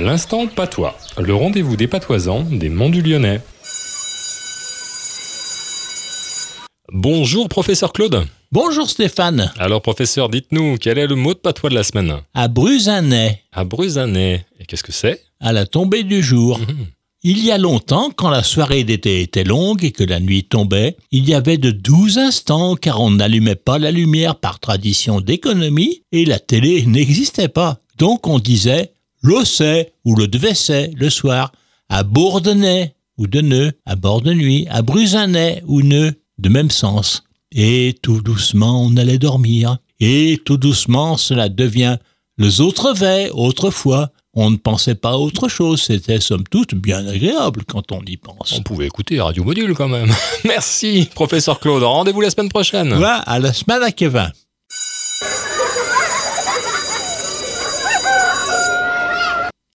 L'instant patois, le rendez-vous des patoisans des Monts du Lyonnais. Bonjour professeur Claude. Bonjour Stéphane. Alors professeur, dites-nous, quel est le mot de patois de la semaine? À Brusanet, À Brusanet. Et qu'est-ce que c'est? À la tombée du jour. Mhm. Il y a longtemps, quand la soirée d'été était longue et que la nuit tombait, il y avait de douze instants car on n'allumait pas la lumière par tradition d'économie et la télé n'existait pas. Donc on disait l'Aussay ou le Devessay le soir, à Bourdonnais ou Deneux, à bord de nuit, à Brusanais ou Neu, de même sens. Et tout doucement on allait dormir. Et tout doucement cela devient les autres vets, autrefois. On ne pensait pas à autre chose, c'était somme toute bien agréable quand on y pense. On pouvait écouter Radio Module quand même. Merci, professeur Claude. Rendez-vous la semaine prochaine. Voilà, à la semaine à Kevin.